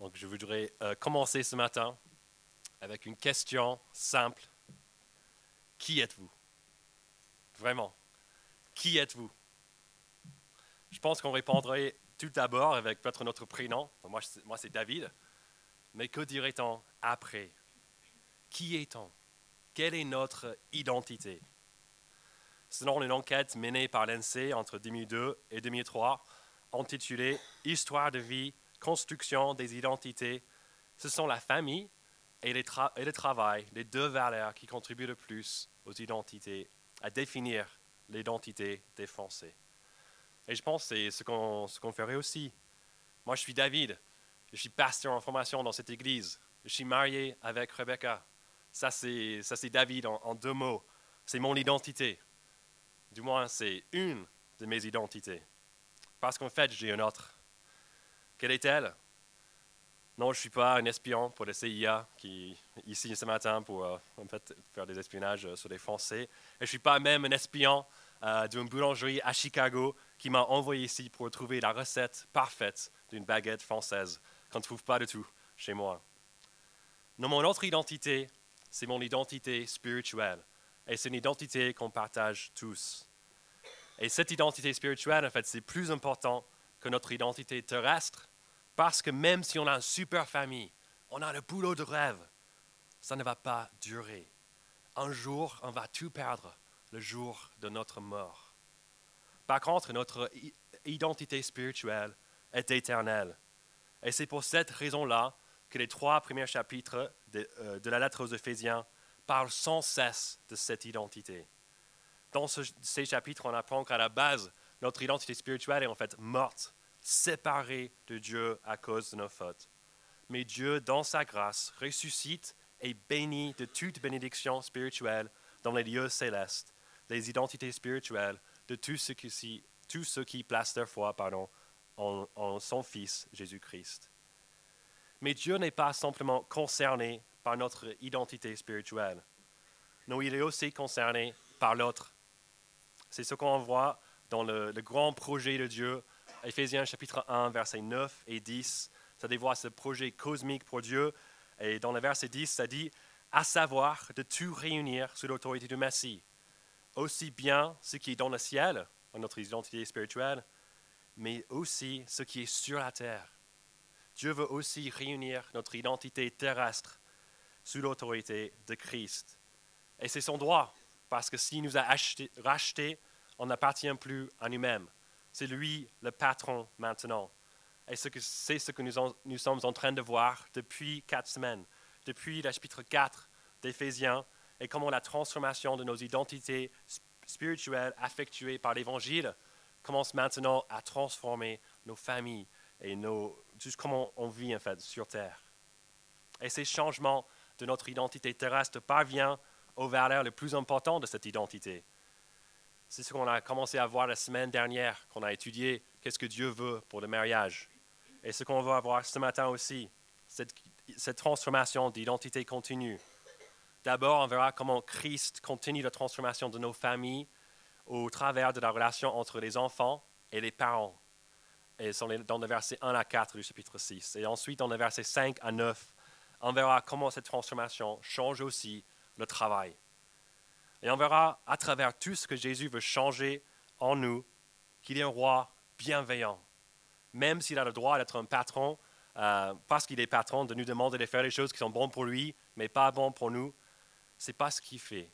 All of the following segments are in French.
Donc je voudrais euh, commencer ce matin avec une question simple. Qui êtes-vous? Vraiment, qui êtes-vous? Je pense qu'on répondrait tout d'abord avec peut-être notre prénom. Moi, moi c'est David. Mais que dirait-on après? Qui est-on? Quelle est notre identité? Selon une enquête menée par l'ENSEE entre 2002 et 2003, intitulée Histoire de vie construction des identités, ce sont la famille et, le travail, les deux valeurs qui contribuent le plus aux identités, à définir l'identité des Français. Et je pense que c'est ce qu'on ferait aussi. Moi, je suis David, je suis pasteur en formation dans cette église, je suis marié avec Rebecca. Ça, c'est David en, en deux mots. C'est mon identité. Du moins, c'est une de mes identités. Parce qu'en fait, j'ai une autre. Quelle est-elle? Non, je ne suis pas un espion pour le CIA qui est ici ce matin pour euh, en fait, faire des espionnages euh, sur les Français. Et je ne suis pas même un espion euh, d'une boulangerie à Chicago qui m'a envoyé ici pour trouver la recette parfaite d'une baguette française qu'on ne trouve pas du tout chez moi. Non, mon autre identité, c'est mon identité spirituelle. Et c'est une identité qu'on partage tous. Et cette identité spirituelle, en fait, c'est plus important que notre identité terrestre parce que même si on a une super famille, on a le boulot de rêve, ça ne va pas durer. Un jour, on va tout perdre, le jour de notre mort. Par contre, notre identité spirituelle est éternelle. Et c'est pour cette raison-là que les trois premiers chapitres de, euh, la lettre aux Éphésiens parlent sans cesse de cette identité. Dans ces chapitres, on apprend qu'à la base, notre identité spirituelle est en fait morte séparés de Dieu à cause de nos fautes. Mais Dieu, dans sa grâce, ressuscite et bénit de toute bénédiction spirituelle dans les lieux célestes, les identités spirituelles de tous ceux qui, placent leur foi pardon, en, son Fils Jésus-Christ. Mais Dieu n'est pas simplement concerné par notre identité spirituelle. Non, il est aussi concerné par l'autre. C'est ce qu'on voit dans le grand projet de Dieu Éphésiens chapitre 1, versets 9 et 10, ça dévoile ce projet cosmique pour Dieu. Et dans le verset 10, ça dit, à savoir de tout réunir sous l'autorité du Messie, aussi bien ce qui est dans le ciel, notre identité spirituelle, mais aussi ce qui est sur la terre. Dieu veut aussi réunir notre identité terrestre sous l'autorité de Christ. Et c'est son droit, parce que s'il nous a rachetés, on n'appartient plus à nous-mêmes. C'est lui le patron maintenant. Et c'est ce que nous, sommes en train de voir depuis quatre semaines, depuis le chapitre 4 d'Éphésiens, et comment la transformation de nos identités spirituelles affectuées par l'Évangile commence maintenant à transformer nos familles et nos, tout comment on vit en fait sur Terre. Et ces changements de notre identité terrestre parviennent aux valeurs les plus importantes de cette identité, c'est ce qu'on a commencé à voir la semaine dernière, qu'on a étudié qu'est-ce que Dieu veut pour le mariage. Et ce qu'on va voir ce matin aussi, cette, cette transformation d'identité continue. D'abord, on verra comment Christ continue la transformation de nos familles au travers de la relation entre les enfants et les parents. Et dans le verset 1 à 4 du chapitre 6. Et ensuite, dans le verset 5 à 9, on verra comment cette transformation change aussi le travail. Et on verra à travers tout ce que Jésus veut changer en nous qu'il est un roi bienveillant. Même s'il a le droit d'être un patron, euh, parce qu'il est patron, de nous demander de faire les choses qui sont bonnes pour lui, mais pas bonnes pour nous, ce n'est pas ce qu'il fait.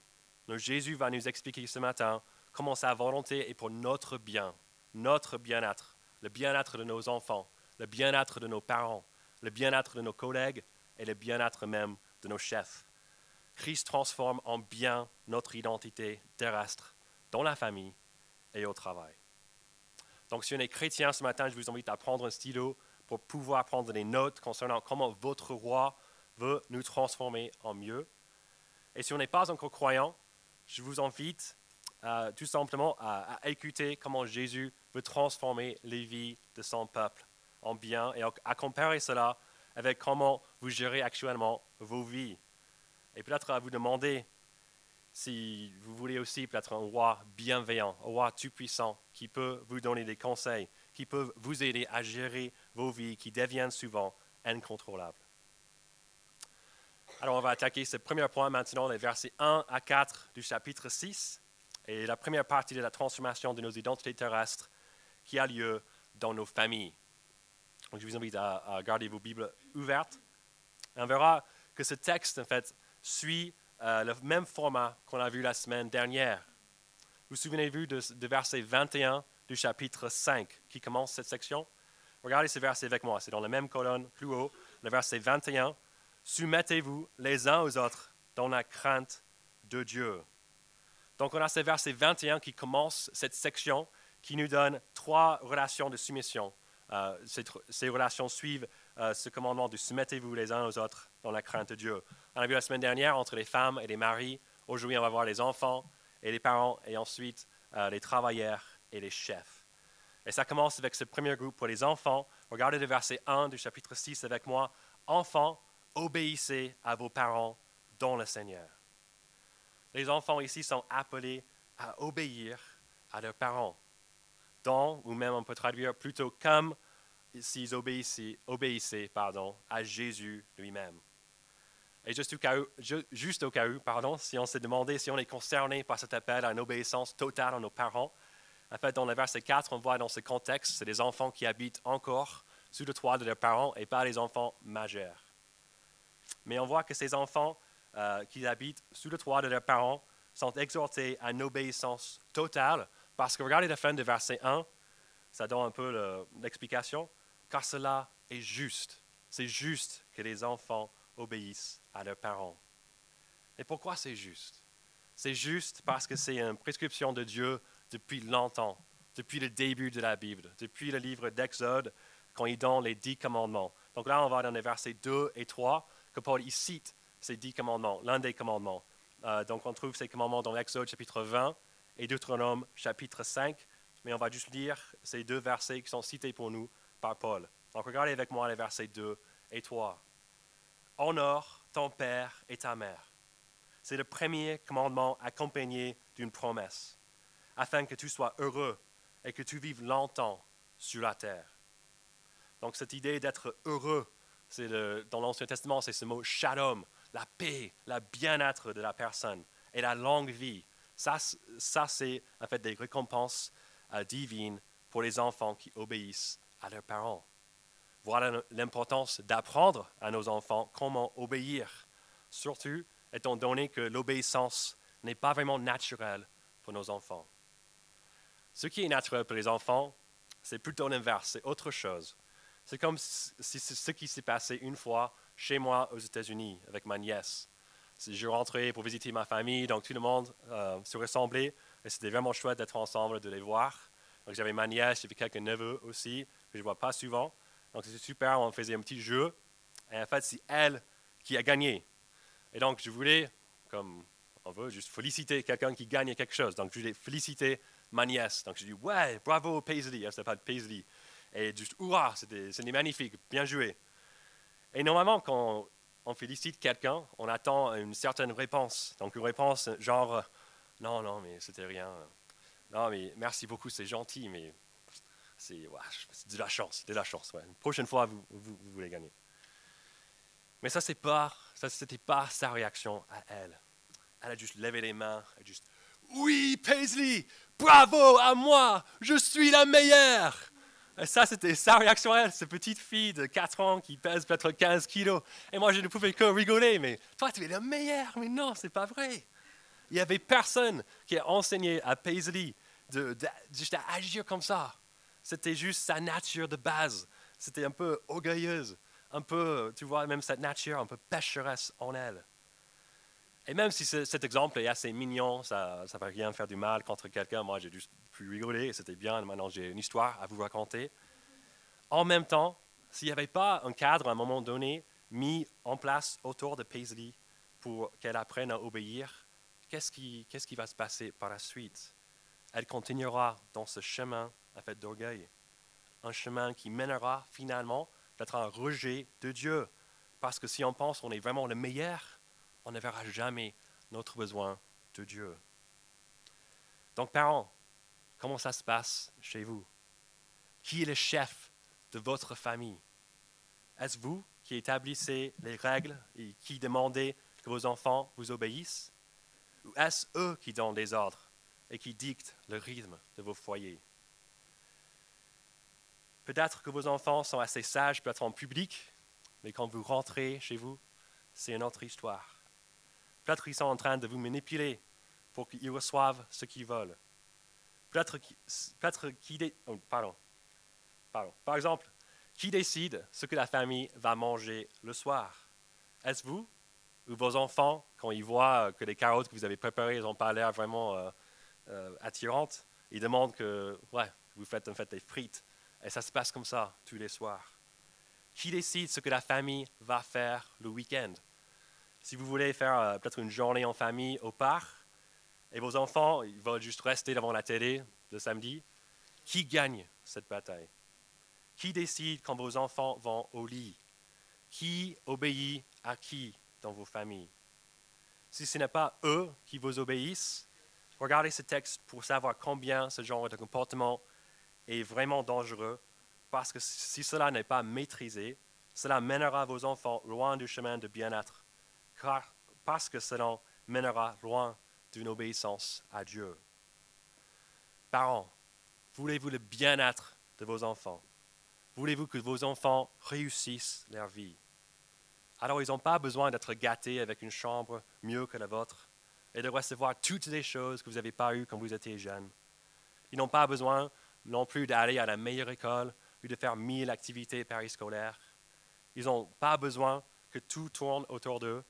Donc Jésus va nous expliquer ce matin comment sa volonté est pour notre bien, notre bien-être, le bien-être de nos enfants, le bien-être de nos parents, le bien-être de nos collègues et le bien-être même de nos chefs. Christ transforme en bien notre identité terrestre dans la famille et au travail. Donc, si on est chrétien ce matin, je vous invite à prendre un stylo pour pouvoir prendre des notes concernant comment votre roi veut nous transformer en mieux. Et si on n'est pas encore croyant, je vous invite euh, tout simplement à, écouter comment Jésus veut transformer les vies de son peuple en bien et à comparer cela avec comment vous gérez actuellement vos vies. Et peut-être à vous demander si vous voulez aussi peut-être un roi bienveillant, un roi tout-puissant qui peut vous donner des conseils, qui peut vous aider à gérer vos vies qui deviennent souvent incontrôlable. Alors on va attaquer ce premier point maintenant, les versets 1 à 4 du chapitre 6, et la première partie de la transformation de nos identités terrestres qui a lieu dans nos familles. Donc je vous invite à, garder vos Bibles ouvertes. on verra que ce texte, en fait, suit euh, le même format qu'on a vu la semaine dernière. Vous souvenez-vous de, de verset 21 du chapitre 5 qui commence cette section? Regardez ce verset avec moi, c'est dans la même colonne plus haut, le verset 21. Soumettez-vous les uns aux autres dans la crainte de Dieu. Donc on a ce verset 21 qui commence cette section qui nous donne trois relations de soumission. Euh, ces, relations suivent euh, ce commandement de soumettez-vous les uns aux autres dans la crainte de Dieu. On a vu la semaine dernière entre les femmes et les maris. Aujourd'hui, on va voir les enfants et les parents et ensuite euh, les travailleurs et les chefs. Et ça commence avec ce premier groupe pour les enfants. Regardez le verset 1 du chapitre 6 avec moi. Enfants, obéissez à vos parents dans le Seigneur. Les enfants ici sont appelés à obéir à leurs parents ou même on peut traduire plutôt comme s'ils obéissaient, obéissaient pardon, à Jésus lui-même. Et juste au cas où, pardon, si on s'est demandé si on est concerné par cet appel à une obéissance totale à nos parents, en fait, dans le verset 4, on voit dans ce contexte, c'est des enfants qui habitent encore sous le toit de leurs parents et pas les enfants majeurs. Mais on voit que ces enfants euh, qui habitent sous le toit de leurs parents sont exhortés à une obéissance totale parce que regardez la fin du verset 1, ça donne un peu l'explication, car cela est juste. C'est juste que les enfants obéissent à leurs parents. Et pourquoi c'est juste? C'est juste parce que c'est une prescription de Dieu depuis longtemps, depuis le début de la Bible, depuis le livre d'Exode, quand il donne les dix commandements. Donc là, on va dans les versets 2 et 3, que Paul y cite ces dix commandements, l'un des commandements. Euh, donc on trouve ces commandements dans l'Exode chapitre 20, et Deutéronome chapitre 5, mais on va juste lire ces deux versets qui sont cités pour nous par Paul. Donc regardez avec moi les versets 2 et 3. Honore ton père et ta mère. C'est le premier commandement accompagné d'une promesse, afin que tu sois heureux et que tu vives longtemps sur la terre. Donc cette idée d'être heureux, c'est dans l'Ancien Testament, c'est ce mot shalom, la paix, la bien-être de la personne et la longue vie. Ça, c'est en fait des récompenses divines pour les enfants qui obéissent à leurs parents. Voilà l'importance d'apprendre à nos enfants comment obéir, surtout étant donné que l'obéissance n'est pas vraiment naturelle pour nos enfants. Ce qui est naturel pour les enfants, c'est plutôt l'inverse, c'est autre chose. C'est comme si ce qui s'est passé une fois chez moi aux États-Unis avec ma nièce je rentrais pour visiter ma famille, donc tout le monde euh, se ressemblait. Et c'était vraiment chouette d'être ensemble, de les voir. Donc j'avais ma nièce, j'avais quelques neveux aussi, que je ne vois pas souvent. Donc c'était super, on faisait un petit jeu. Et en fait, c'est elle qui a gagné. Et donc je voulais, comme on veut, juste féliciter quelqu'un qui gagne quelque chose. Donc je voulais féliciter ma nièce. Donc je dis, ouais, bravo Paisley. Elle s'appelle Paisley. Et juste, hurrah, c'était magnifique, bien joué. Et normalement, quand on félicite quelqu'un, on attend une certaine réponse. Donc une réponse genre non, non, mais c'était rien. Non, mais merci beaucoup, c'est gentil, mais c'est de la chance, de la chance. Ouais. Une prochaine fois, vous, voulez gagner. Mais ça, c'est pas, ça, c'était pas sa réaction à elle. Elle a juste levé les mains, elle a juste oui, Paisley, bravo à moi, je suis la meilleure. Et ça, c'était sa réaction à elle, cette petite fille de 4 ans qui pèse peut-être 15 kilos. Et moi, je ne pouvais que rigoler, mais toi, tu es le meilleur. Mais non, c'est pas vrai. Il n'y avait personne qui a enseigné à Paisley de, juste à agir comme ça. C'était juste sa nature de base. C'était un peu orgueilleuse, un peu, tu vois, même cette nature un peu pécheresse en elle. Et même si cet exemple est assez mignon, ça ne va rien faire du mal contre quelqu'un, moi j'ai juste pu rigoler, c'était bien, maintenant j'ai une histoire à vous raconter. En même temps, s'il n'y avait pas un cadre à un moment donné mis en place autour de Paisley pour qu'elle apprenne à obéir, qu'est-ce qui, va se passer par la suite? Elle continuera dans ce chemin à fait d'orgueil, un chemin qui mènera finalement d'être un rejet de Dieu. Parce que si on pense qu'on est vraiment le meilleur, on ne verra jamais notre besoin de Dieu. Donc, parents, comment ça se passe chez vous? Qui est le chef de votre famille? Est-ce vous qui établissaient les règles et qui demandaient que vos enfants vous obéissent? Ou est-ce eux qui donnent des ordres et qui dictent le rythme de vos foyers? Peut-être que vos enfants sont assez sages pour être en public, mais quand vous rentrez chez vous, c'est une autre histoire. Peut-être qu'ils sont en train de vous manipuler pour qu'ils reçoivent ce qu'ils veulent. Peut-être. Oh. Pardon. Par exemple, qui décide ce que la famille va manger le soir? Est-ce vous ou vos enfants, quand ils voient que les carottes que vous avez préparées n'ont pas l'air vraiment euh, euh, attirantes, ils demandent que ouais, vous faites en fait des frites. Et ça se passe comme ça tous les soirs. Qui décide ce que la famille va faire le week-end? Si vous voulez faire euh, peut-être une journée en famille au parc, et vos enfants ils veulent juste rester devant la télé le samedi, qui gagne cette bataille? Qui décide quand vos enfants vont au lit? Qui obéit à qui? Dans vos familles. Si ce n'est pas eux qui vous obéissent, regardez ce texte pour savoir combien ce genre de comportement est vraiment dangereux, parce que si cela n'est pas maîtrisé, cela mènera vos enfants loin du chemin de bien-être, parce que cela mènera loin d'une obéissance à Dieu. Parents, voulez-vous le bien-être de vos enfants? Voulez-vous que vos enfants réussissent leur vie? Alors ils n'ont pas besoin d'être gâtés avec une chambre mieux que la vôtre et de recevoir toutes les choses que vous n'avez pas eues quand vous étiez jeune. Ils n'ont pas besoin non plus d'aller à la meilleure école ou de faire mille activités périscolaires. Ils n'ont pas besoin que tout tourne autour d'eux.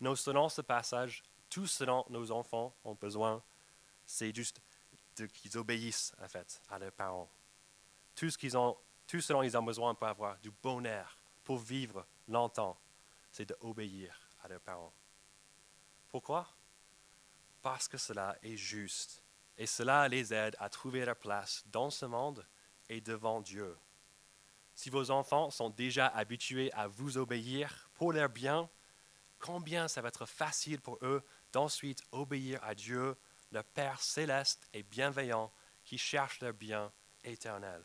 Non, selon ce passage, tout ce dont nos enfants ont besoin, c'est juste qu'ils obéissent en fait à leurs parents. Tout ce qu'ils ont ils ont besoin pour avoir du bonheur, pour vivre longtemps, c'est d'obéir à leurs parents. Pourquoi? Parce que cela est juste. Et cela les aide à trouver leur place dans ce monde et devant Dieu. Si vos enfants sont déjà habitués à vous obéir pour leur bien, combien ça va être facile pour eux d'ensuite obéir à Dieu, leur Père céleste et bienveillant qui cherche leur bien éternel.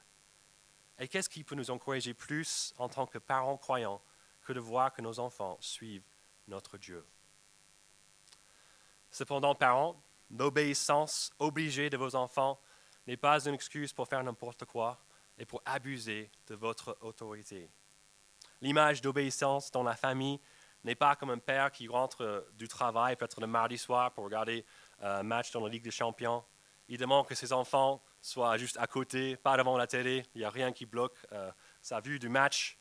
Et qu'est-ce qui peut nous encourager plus en tant que parents croyants que de voir que nos enfants suivent notre Dieu? Cependant, parents, l'obéissance obligée de vos enfants n'est pas une excuse pour faire n'importe quoi et pour abuser de votre autorité. L'image d'obéissance dans la famille n'est pas comme un père qui rentre du travail, peut-être le mardi soir, pour regarder euh, un match dans la Ligue des Champions. Il demande que ses enfants soit juste à côté, pas devant la télé, il n'y a rien qui bloque euh, sa vue du match.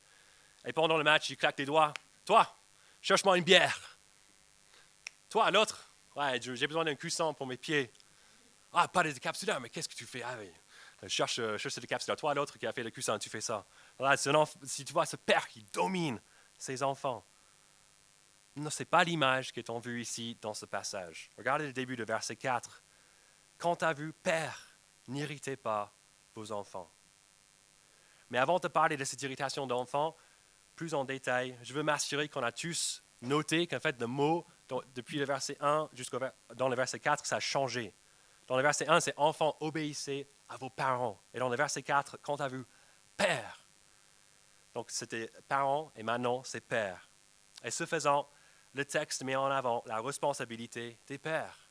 Et pendant le match, il claque des doigts. Toi, cherche-moi une bière. Toi, l'autre, ouais, j'ai besoin d'un cuisson pour mes pieds. Ah, pas de décapsuleur, mais qu'est-ce que tu fais? Ah, oui. cherche, euh, cherche le décapsuleur. Toi, l'autre qui a fait le cuisson, tu fais ça. Voilà, si tu vois ce père qui domine ses enfants, ce n'est pas l'image qui est en vue ici dans ce passage. Regardez le début de verset 4. Quand as vu Père, n'irritez pas vos enfants. Mais avant de parler de cette irritation d'enfants, plus en détail, je veux m'assurer qu'on a tous noté qu'en fait, le mot, depuis le verset 1 jusqu'au dans le verset 4, ça a changé. Dans le verset 1, c'est enfants, obéissez à vos parents. Et dans le verset 4, quand à vu père. Donc c'était parents et maintenant c'est père. Et ce faisant, le texte met en avant la responsabilité des pères.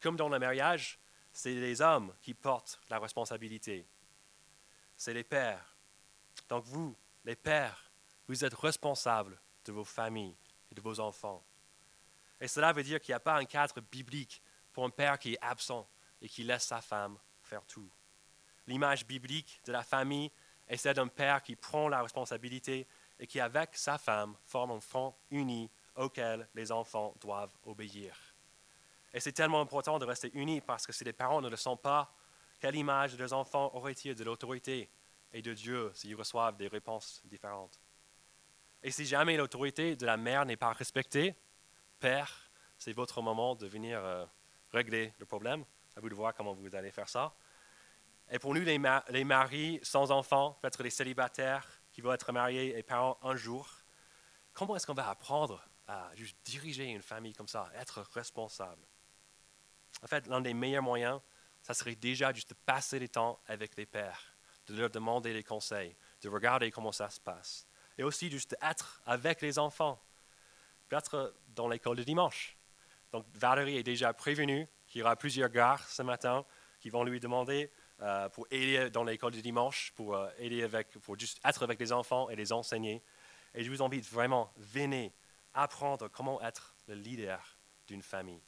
Comme dans le mariage, c'est les hommes qui portent la responsabilité. C'est les pères. Donc vous, les pères, vous êtes responsables de vos familles et de vos enfants. Et cela veut dire qu'il n'y a pas un cadre biblique pour un père qui est absent et qui laisse sa femme faire tout. L'image biblique de la famille est celle d'un père qui prend la responsabilité et qui, avec sa femme, forme un front uni auquel les enfants doivent obéir. Et c'est tellement important de rester unis parce que si les parents ne le sont pas, quelle image de leurs enfants auraient-ils de l'autorité et de Dieu s'ils reçoivent des réponses différentes Et si jamais l'autorité de la mère n'est pas respectée, Père, c'est votre moment de venir euh, régler le problème. À vous de voir comment vous allez faire ça. Et pour nous, les, les maris sans enfants, peut-être les célibataires qui vont être mariés et parents un jour, comment est-ce qu'on va apprendre à juste diriger une famille comme ça, être responsable? En fait, l'un des meilleurs moyens, ça serait déjà juste de passer du temps avec les pères, de leur demander des conseils, de regarder comment ça se passe. et aussi juste être avec les enfants, peut-être dans l'école de dimanche. Donc Valérie est déjà prévenue qu'il y aura plusieurs gars ce matin qui vont lui demander euh, pour aider dans l'école du dimanche, pour euh, aider avec, pour juste être avec les enfants et les enseigner. Et je vous invite vraiment, venez apprendre comment être le leader d'une famille.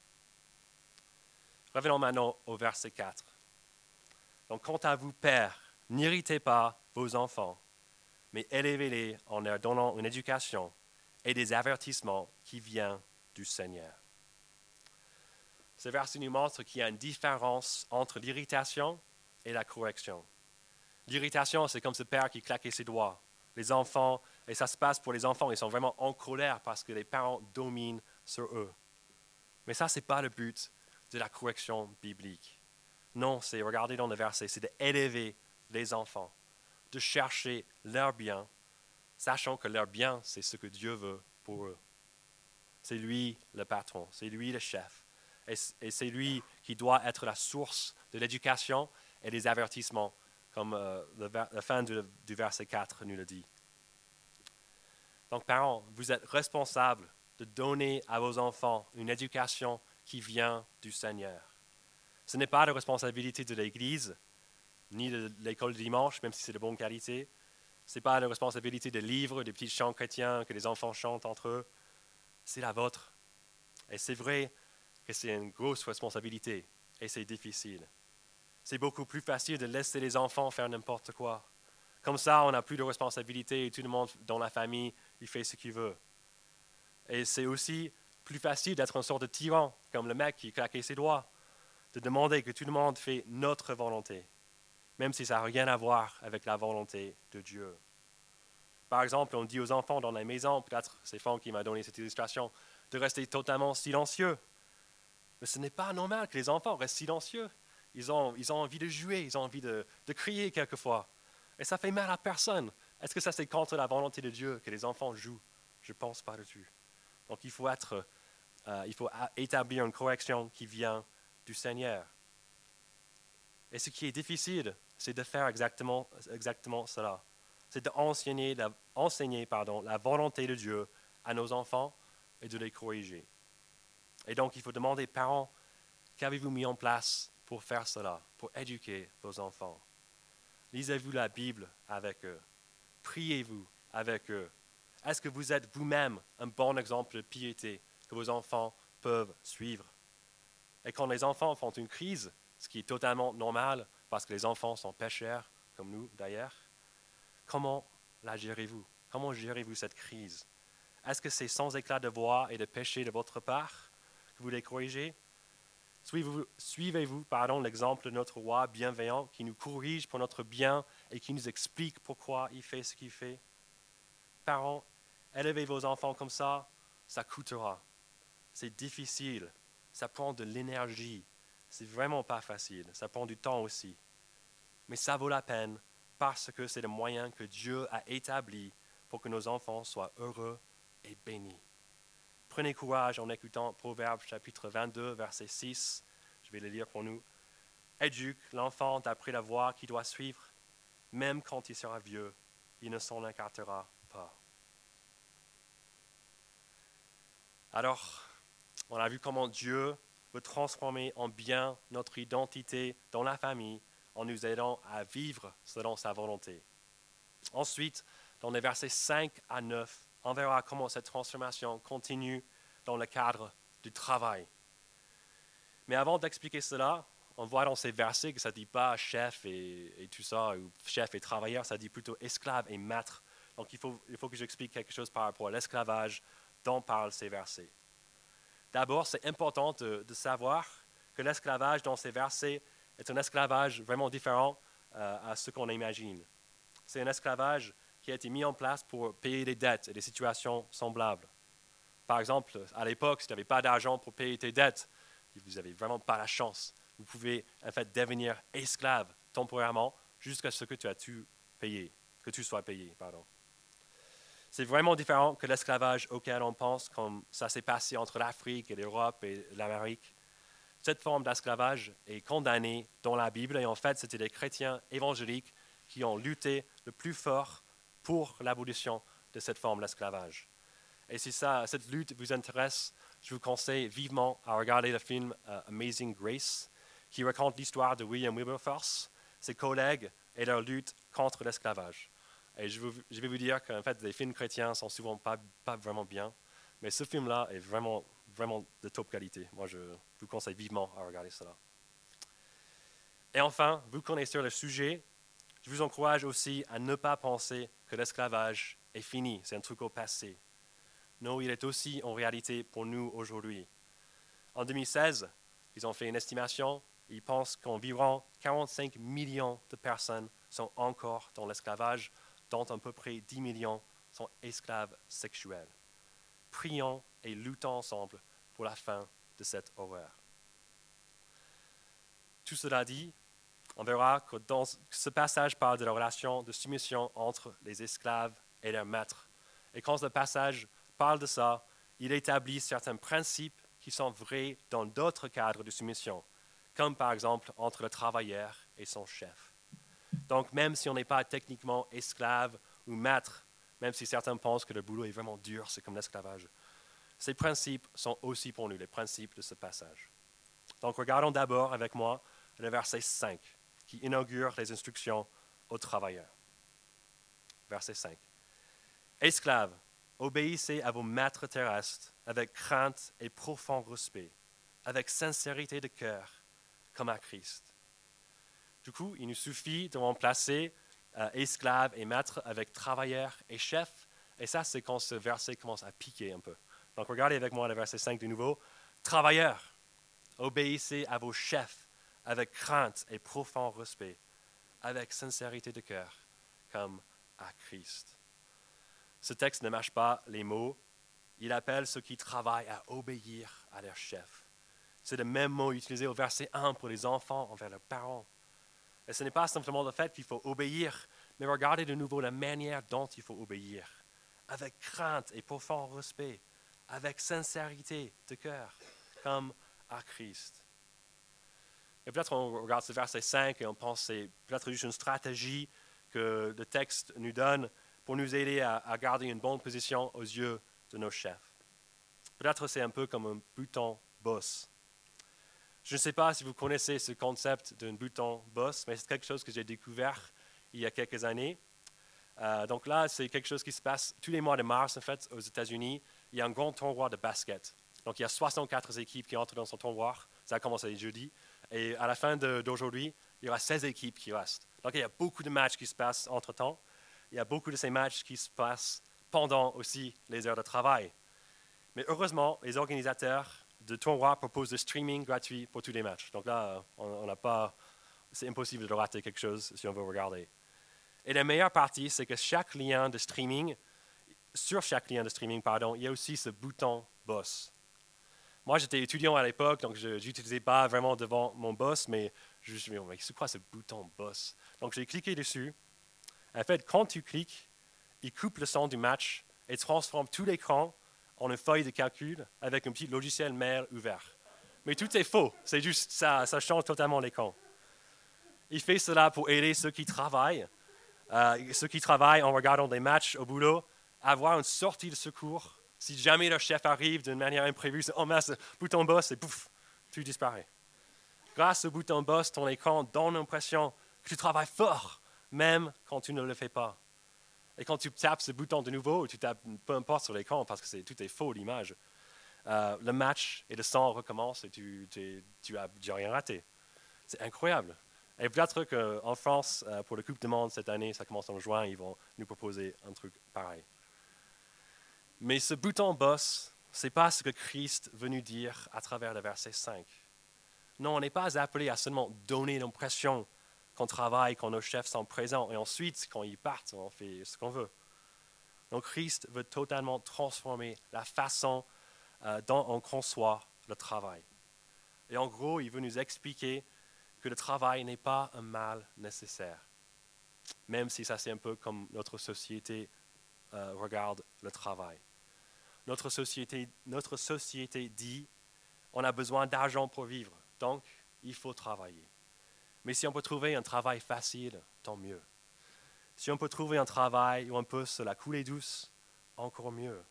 Revenons maintenant au verset 4. Donc, quant à vous, pères, n'irritez pas vos enfants, mais élevez-les en leur donnant une éducation et des avertissements qui viennent du Seigneur. Ce verset nous montre qu'il y a une différence entre l'irritation et la correction. L'irritation, c'est comme ce père qui claquait ses doigts. Les enfants, et ça se passe pour les enfants, ils sont vraiment en colère parce que les parents dominent sur eux. Mais ça, ce n'est pas le but de la correction biblique. Non, c'est, regardez dans le verset, c'est d'élever les enfants, de chercher leur bien, sachant que leur bien, c'est ce que Dieu veut pour eux. C'est lui le patron, c'est lui le chef. Et c'est lui qui doit être la source de l'éducation et des avertissements, comme euh, la fin du, du verset 4 nous le dit. Donc, parents, vous êtes responsables de donner à vos enfants une éducation qui vient du Seigneur. Ce n'est pas la responsabilité de l'Église, ni de l'école du dimanche, même si c'est de bonne qualité. Ce n'est pas la responsabilité des livres, des petits chants chrétiens que les enfants chantent entre eux. C'est la vôtre. Et c'est vrai que c'est une grosse responsabilité et c'est difficile. C'est beaucoup plus facile de laisser les enfants faire n'importe quoi. Comme ça, on n'a plus de responsabilité et tout le monde dans la famille, il fait ce qu'il veut. Et c'est aussi plus facile d'être une sorte de tyran, comme le mec qui claquait ses doigts, de demander que tout le monde fait notre volonté, même si ça n'a rien à voir avec la volonté de Dieu. Par exemple, on dit aux enfants dans la maison, peut-être c'est Franck qui m'a donné cette illustration, de rester totalement silencieux. Mais ce n'est pas normal que les enfants restent silencieux. Ils ont, ils ont envie de jouer, ils ont envie de, crier quelquefois. Et ça fait mal à personne. Est-ce que ça c'est contre la volonté de Dieu que les enfants jouent? Je pense pas dessus. Donc il faut, être, euh, il faut établir une correction qui vient du Seigneur. Et ce qui est difficile, c'est de faire exactement, exactement cela. C'est d'enseigner la, pardon, la volonté de Dieu à nos enfants et de les corriger. Et donc il faut demander, parents, qu'avez-vous mis en place pour faire cela, pour éduquer vos enfants? Lisez-vous la Bible avec eux. Priez-vous avec eux. Est-ce que vous êtes vous-même un bon exemple de piété que vos enfants peuvent suivre. Et quand les enfants font une crise, ce qui est totalement normal parce que les enfants sont pécheurs, comme nous d'ailleurs, comment la gérez-vous? Comment gérez-vous cette crise? Est-ce que c'est sans éclat de voix et de péché de votre part que vous les corrigez? Suivez-vous l'exemple de notre roi bienveillant qui nous corrige pour notre bien et qui nous explique pourquoi il fait ce qu'il fait? Parents, élevez vos enfants comme ça, ça coûtera. C'est difficile, ça prend de l'énergie, c'est vraiment pas facile, ça prend du temps aussi. Mais ça vaut la peine parce que c'est le moyen que Dieu a établi pour que nos enfants soient heureux et bénis. Prenez courage en écoutant Proverbe chapitre 22, verset 6. Je vais le lire pour nous. Éduque l'enfant d'après la voie qu'il doit suivre, même quand il sera vieux, il ne s'en écartera pas. Alors, on a vu comment Dieu veut transformer en bien notre identité dans la famille en nous aidant à vivre selon sa volonté. Ensuite, dans les versets 5 à 9, on verra comment cette transformation continue dans le cadre du travail. Mais avant d'expliquer cela, on voit dans ces versets que ça ne dit pas chef et, tout ça, ou chef et travailleur, ça dit plutôt esclave et maître. Donc il faut, il faut que j'explique quelque chose par rapport à l'esclavage dont parlent ces versets. D'abord, c'est important de, savoir que l'esclavage dans ces versets est un esclavage vraiment différent euh, à ce qu'on imagine. C'est un esclavage qui a été mis en place pour payer des dettes et des situations semblables. Par exemple, à l'époque, si tu n'avais pas d'argent pour payer tes dettes, vous n'avez vraiment pas la chance. Vous pouvez en fait devenir esclave temporairement jusqu'à ce que tu as tout payé, que tu sois payé. C'est vraiment différent que l'esclavage auquel on pense, comme ça s'est passé entre l'Afrique et l'Europe et l'Amérique. Cette forme d'esclavage est condamnée dans la Bible et en fait, c'était les chrétiens évangéliques qui ont lutté le plus fort pour l'abolition de cette forme d'esclavage. Et si ça, cette lutte vous intéresse, je vous conseille vivement à regarder le film euh, Amazing Grace, qui raconte l'histoire de William Wilberforce, ses collègues et leur lutte contre l'esclavage. Et je, vais vous dire qu'en fait, les films chrétiens sont souvent pas, pas vraiment bien, mais ce film-là est vraiment, vraiment de top qualité. Moi, je vous conseille vivement à regarder cela. Et enfin, vous connaissez le sujet, je vous encourage aussi à ne pas penser que l'esclavage est fini, c'est un truc au passé. Non, il est aussi en réalité pour nous aujourd'hui. En 2016, ils ont fait une estimation, ils pensent qu'environ 45 millions de personnes sont encore dans l'esclavage, dont à peu près 10 millions sont esclaves sexuels. Prions et luttons ensemble pour la fin de cette horreur. Tout cela dit, on verra que dans ce passage parle de la relation de soumission entre les esclaves et leurs maîtres. Et quand le passage parle de ça, il établit certains principes qui sont vrais dans d'autres cadres de soumission, comme par exemple entre le travailleur et son chef. Donc même si on n'est pas techniquement esclave ou maître, même si certains pensent que le boulot est vraiment dur, c'est comme l'esclavage, ces principes sont aussi pour nous les principes de ce passage. Donc regardons d'abord avec moi le verset 5 qui inaugure les instructions aux travailleurs. Verset 5. Esclaves, obéissez à vos maîtres terrestres avec crainte et profond respect, avec sincérité de cœur, comme à Christ. Du coup, il nous suffit de remplacer euh, esclaves et maîtres avec travailleurs et chefs. Et ça, c'est quand ce verset commence à piquer un peu. Donc, regardez avec moi le verset 5 de nouveau. Travailleurs, obéissez à vos chefs avec crainte et profond respect, avec sincérité de cœur, comme à Christ. Ce texte ne mâche pas les mots, il appelle ceux qui travaillent à obéir à leur chef. C'est le même mot utilisé au verset 1 pour les enfants envers leurs parents. Et ce n'est pas simplement le fait qu'il faut obéir, mais regardez de nouveau la manière dont il faut obéir, avec crainte et profond respect, avec sincérité de cœur, comme à Christ. Et peut-être on regarde ce verset 5 et on pense que c'est peut-être juste une stratégie que le texte nous donne pour nous aider à, garder une bonne position aux yeux de nos chefs. Peut-être c'est un peu comme un bouton boss. Je ne sais pas si vous connaissez ce concept d'un bouton boss, mais c'est quelque chose que j'ai découvert il y a quelques années. Euh, donc là, c'est quelque chose qui se passe tous les mois de mars, en fait, aux États-Unis. Il y a un grand tournoi de basket. Donc il y a 64 équipes qui entrent dans son tournoi. Ça a commencé jeudi. Et à la fin d'aujourd'hui, il y aura 16 équipes qui restent. Donc il y a beaucoup de matchs qui se passent entre-temps. Il y a beaucoup de ces matchs qui se passent pendant aussi les heures de travail. Mais heureusement, les organisateurs de tournois proposent le streaming gratuit pour tous les matchs. Donc là, on n'a pas, c'est impossible de rater quelque chose si on veut regarder. Et la meilleure partie, c'est que chaque lien de streaming, sur chaque lien de streaming, pardon, il y a aussi ce bouton boss. Moi, j'étais étudiant à l'époque, donc je n'utilisais pas vraiment devant mon boss, mais je me suis dit, c'est quoi ce bouton boss? Donc, j'ai cliqué dessus. En fait, quand tu cliques, il coupe le son du match et transforme tout l'écran en une feuille de calcul avec un petit logiciel mail ouvert. Mais tout est faux, c'est juste ça, ça change totalement l'écran. Il fait cela pour aider ceux qui travaillent, euh, ceux qui travaillent en regardant des matchs au boulot, avoir une sortie de secours si jamais le chef arrive d'une manière imprévue, c'est oh masse, bouton boss et pouf, tu disparais. Grâce au bouton boss, ton écran donne l'impression que tu travailles fort, même quand tu ne le fais pas. Et quand tu tapes ce bouton de nouveau, tu tapes peu importe sur l'écran parce que tout est faux l'image, euh, le match et le son recommence et tu n'as rien raté. C'est incroyable. Et peut-être qu'en France, euh, pour le Coupe du Monde cette année, ça commence en juin, ils vont nous proposer un truc pareil. Mais ce bouton boss, ce n'est pas ce que Christ veut nous dire à travers le verset 5. Non, on n'est pas appelé à seulement donner l'impression qu'on travaille quand nos chefs sont présents et ensuite, quand ils partent, on fait ce qu'on veut. Donc Christ veut totalement transformer la façon euh, dont on conçoit le travail. Et en gros, il veut nous expliquer que le travail n'est pas un mal nécessaire, même si ça c'est un peu comme notre société euh, regarde le travail notre société, notre société dit on a besoin d'argent pour vivre, donc il faut travailler. Mais si on peut trouver un travail facile, tant mieux. Si on peut trouver un travail où on peut se la couler douce, encore mieux.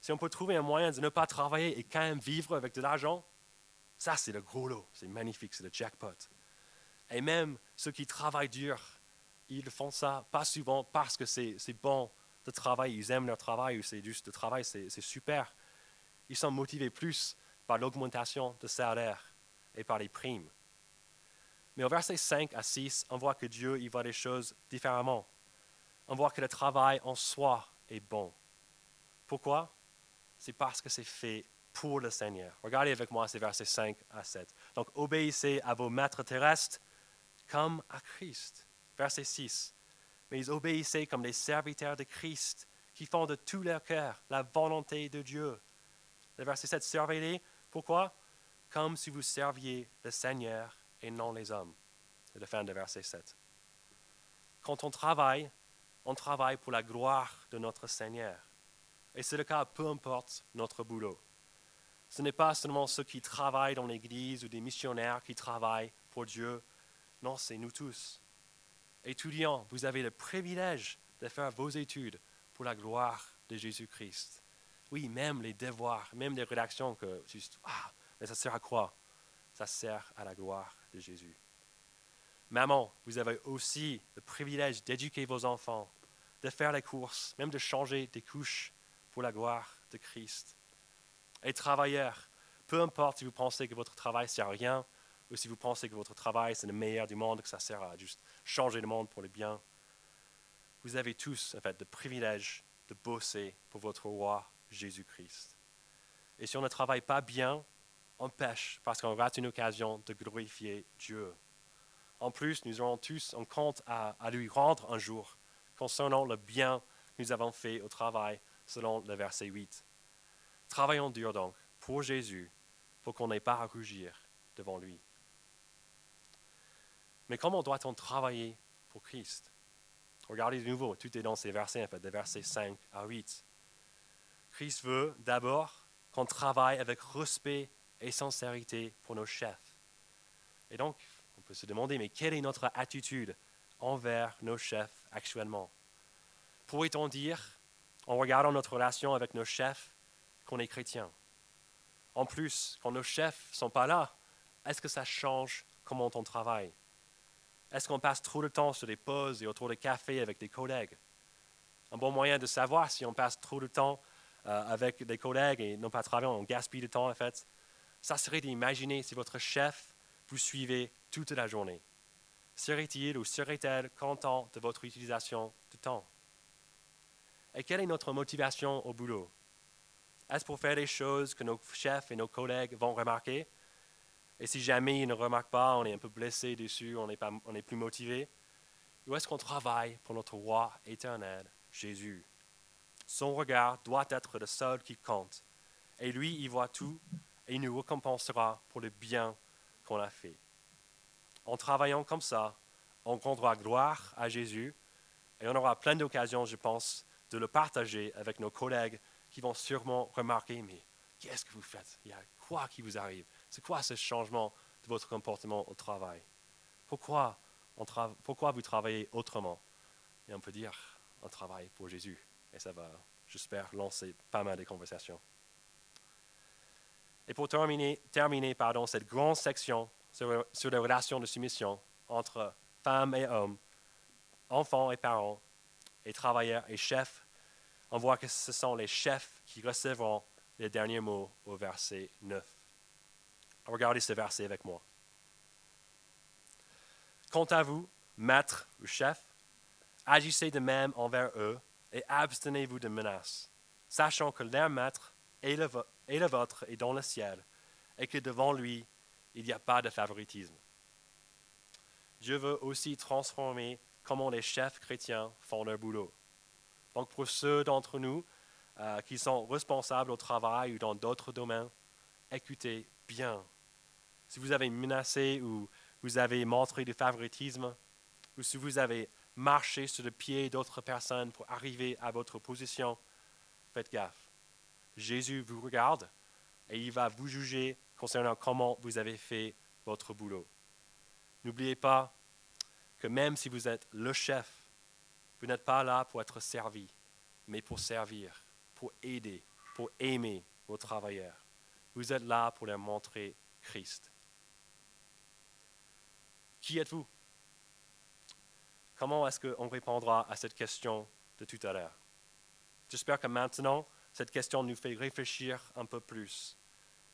Si on peut trouver un moyen de ne pas travailler et quand même vivre avec de l'argent, ça c'est le gros lot, c'est magnifique, c'est le jackpot. Et même ceux qui travaillent dur, ils font ça pas souvent parce que c'est bon de travailler, ils aiment leur travail c'est juste le travail, c'est super. Ils sont motivés plus par l'augmentation de salaire et par les primes. Mais au verset 5 à 6, on voit que Dieu y voit les choses différemment. On voit que le travail en soi est bon. Pourquoi? C'est parce que c'est fait pour le Seigneur. Regardez avec moi ces versets 5 à 7. Donc obéissez à vos maîtres terrestres comme à Christ. Verset 6. Mais ils comme des serviteurs de Christ qui font de tout leur cœur la volonté de Dieu. Le verset 7. Servez-les. Pourquoi? Comme si vous serviez le Seigneur et non les hommes. C'est la fin de verset 7. Quand on travaille, on travaille pour la gloire de notre Seigneur. Et c'est le cas peu importe notre boulot. Ce n'est pas seulement ceux qui travaillent dans l'Église ou des missionnaires qui travaillent pour Dieu. Non, c'est nous tous. Étudiants, vous avez le privilège de faire vos études pour la gloire de Jésus-Christ. Oui, même les devoirs, même les rédactions que juste, ah, mais ça sert à quoi? Ça sert à la gloire de Jésus. Maman, vous avez aussi le privilège d'éduquer vos enfants, de faire les courses, même de changer des couches pour la gloire de Christ. Et travailleurs, peu importe si vous pensez que votre travail sert à rien ou si vous pensez que votre travail c'est le meilleur du monde, que ça sert à juste changer le monde pour le bien, vous avez tous en fait le privilège de bosser pour votre roi Jésus-Christ. Et si on ne travaille pas bien, on pêche parce qu'on rate une occasion de glorifier Dieu. En plus, nous aurons tous un compte à, lui rendre un jour concernant le bien que nous avons fait au travail, selon le verset 8. Travaillons dur donc pour Jésus, pour qu'on n'ait pas à rougir devant lui. Mais comment doit-on travailler pour Christ? Regardez de nouveau, tout est dans ces versets, en fait, des versets 5 à 8. Christ veut d'abord qu'on travaille avec respect et sincérité pour nos chefs. Et donc, on peut se demander, mais quelle est notre attitude envers nos chefs actuellement? Pourrait-on dire, en regardant notre relation avec nos chefs, qu'on est chrétien? En plus, quand nos chefs ne sont pas là, est-ce que ça change comment on travaille? Est-ce qu'on passe trop de temps sur des pauses et autour de café avec des collègues? Un bon moyen de savoir si on passe trop de temps euh, avec des collègues et non pas travailler, on gaspille de temps en fait, ça serait d'imaginer si votre chef vous suivait toute la journée. Serait-il ou serait-elle content de votre utilisation de temps? Et quelle est notre motivation au boulot? Est-ce pour faire des choses que nos chefs et nos collègues vont remarquer? Et si jamais ils ne remarquent pas, on est un peu blessé dessus, on n'est, plus motivé. Ou est-ce qu'on travaille pour notre roi éternel, Jésus? Son regard doit être le seul qui compte. Et lui, il voit tout et il nous récompensera pour le bien qu'on a fait. En travaillant comme ça, on rendra gloire à Jésus et on aura plein d'occasions, je pense, de le partager avec nos collègues qui vont sûrement remarquer, mais qu'est-ce que vous faites? Il y a quoi qui vous arrive? C'est quoi ce changement de votre comportement au travail? Pourquoi, pourquoi vous travaillez autrement? Et on peut dire, on travaille pour Jésus. Et ça va, j'espère, lancer pas mal de conversations. Et pour terminer, terminer pardon, cette grande section sur, les relations de soumission entre femmes et hommes, enfants et parents, et travailleurs et chefs, on voit que ce sont les chefs qui recevront les derniers mots au verset 9. Regardez ce verset avec moi. Quant à vous, maîtres ou chefs, agissez de même envers eux et abstenez-vous de menaces, sachant que leur maître est le, et le vôtre est dans le ciel, et que devant lui, il n'y a pas de favoritisme. Dieu veut aussi transformer comment les chefs chrétiens font leur boulot. Donc pour ceux d'entre nous euh, qui sont responsables au travail ou dans d'autres domaines, écoutez bien. Si vous avez menacé ou vous avez montré du favoritisme, ou si vous avez marché sur le pied d'autres personnes pour arriver à votre position, faites gaffe. Jésus vous regarde et il va vous juger concernant comment vous avez fait votre boulot. N'oubliez pas que même si vous êtes le chef, vous n'êtes pas là pour être servi, mais pour servir. pour aider, pour aimer vos travailleurs. Vous êtes là pour leur montrer Christ. Qui êtes-vous? Comment est-ce qu'on répondra à cette question de tout à l'heure? J'espère que maintenant, cette question nous fait réfléchir un peu plus.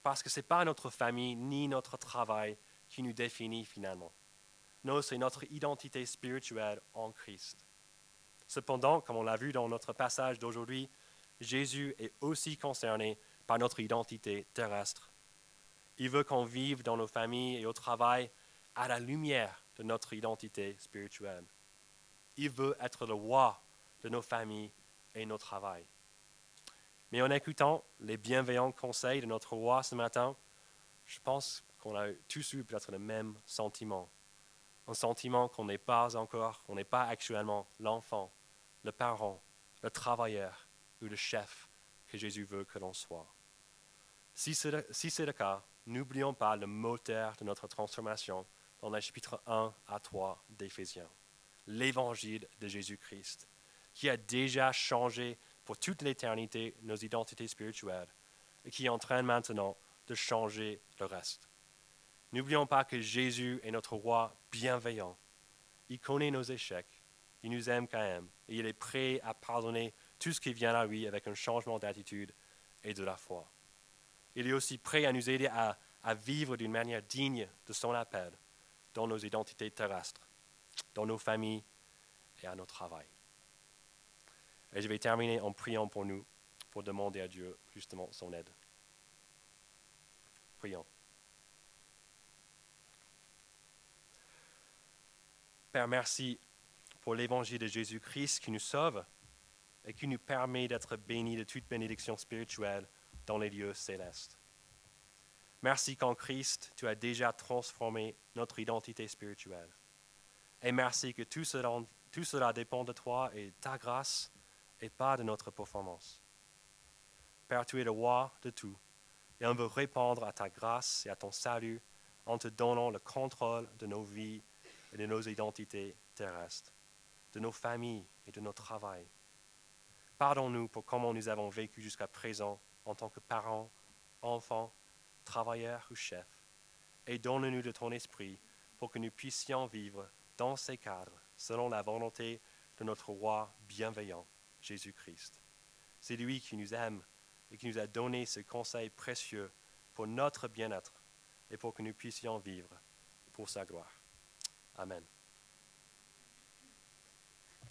Parce que ce n'est pas notre famille ni notre travail qui nous définit finalement. Non, c'est notre identité spirituelle en Christ. Cependant, comme on l'a vu dans notre passage d'aujourd'hui, Jésus est aussi concerné par notre identité terrestre. Il veut qu'on vive dans nos familles et au travail à la lumière de notre identité spirituelle. Il veut être le roi de nos familles et nos travails. Mais en écoutant les bienveillants conseils de notre roi ce matin, je pense qu'on a tous eu peut-être le même sentiment. Un sentiment qu'on n'est pas encore, qu'on n'est pas actuellement l'enfant, le parent, le travailleur ou le chef que Jésus veut que l'on soit. Si c'est le, cas, n'oublions pas le moteur de notre transformation dans les chapitres 1 à 3 d'Éphésiens, l'évangile de Jésus-Christ, qui a déjà changé pour toute l'éternité nos identités spirituelles et qui entraîne maintenant de changer le reste. N'oublions pas que Jésus est notre roi bienveillant. Il connaît nos échecs, il nous aime quand même et il est prêt à pardonner tout ce qui vient à lui avec un changement d'attitude et de la foi. Il est aussi prêt à nous aider à, vivre d'une manière digne de son appel dans nos identités terrestres, dans nos familles et à notre travail. Et je vais terminer en priant pour nous, pour demander à Dieu justement son aide. Prions. Père, merci pour l'évangile de Jésus-Christ qui nous sauve et qui nous permet d'être bénis de toute bénédiction spirituelle dans les lieux célestes. Merci qu'en Christ, tu as déjà transformé notre identité spirituelle. Et merci que tout cela, tout cela dépend de toi et de ta grâce et pas de notre performance. Père, tu es le roi de tout, et on veut répondre à ta grâce et à ton salut en te donnant le contrôle de nos vies et de nos identités terrestres, de nos familles et de notre travail. Pardonne-nous pour comment nous avons vécu jusqu'à présent en tant que parents, enfants, travailleurs ou chefs, et donne-nous de ton esprit pour que nous puissions vivre dans ces cadres selon la volonté de notre roi bienveillant. Jésus-Christ. C'est lui qui nous aime et qui nous a donné ce conseil précieux pour notre bien-être et pour que nous puissions vivre pour sa gloire. Amen.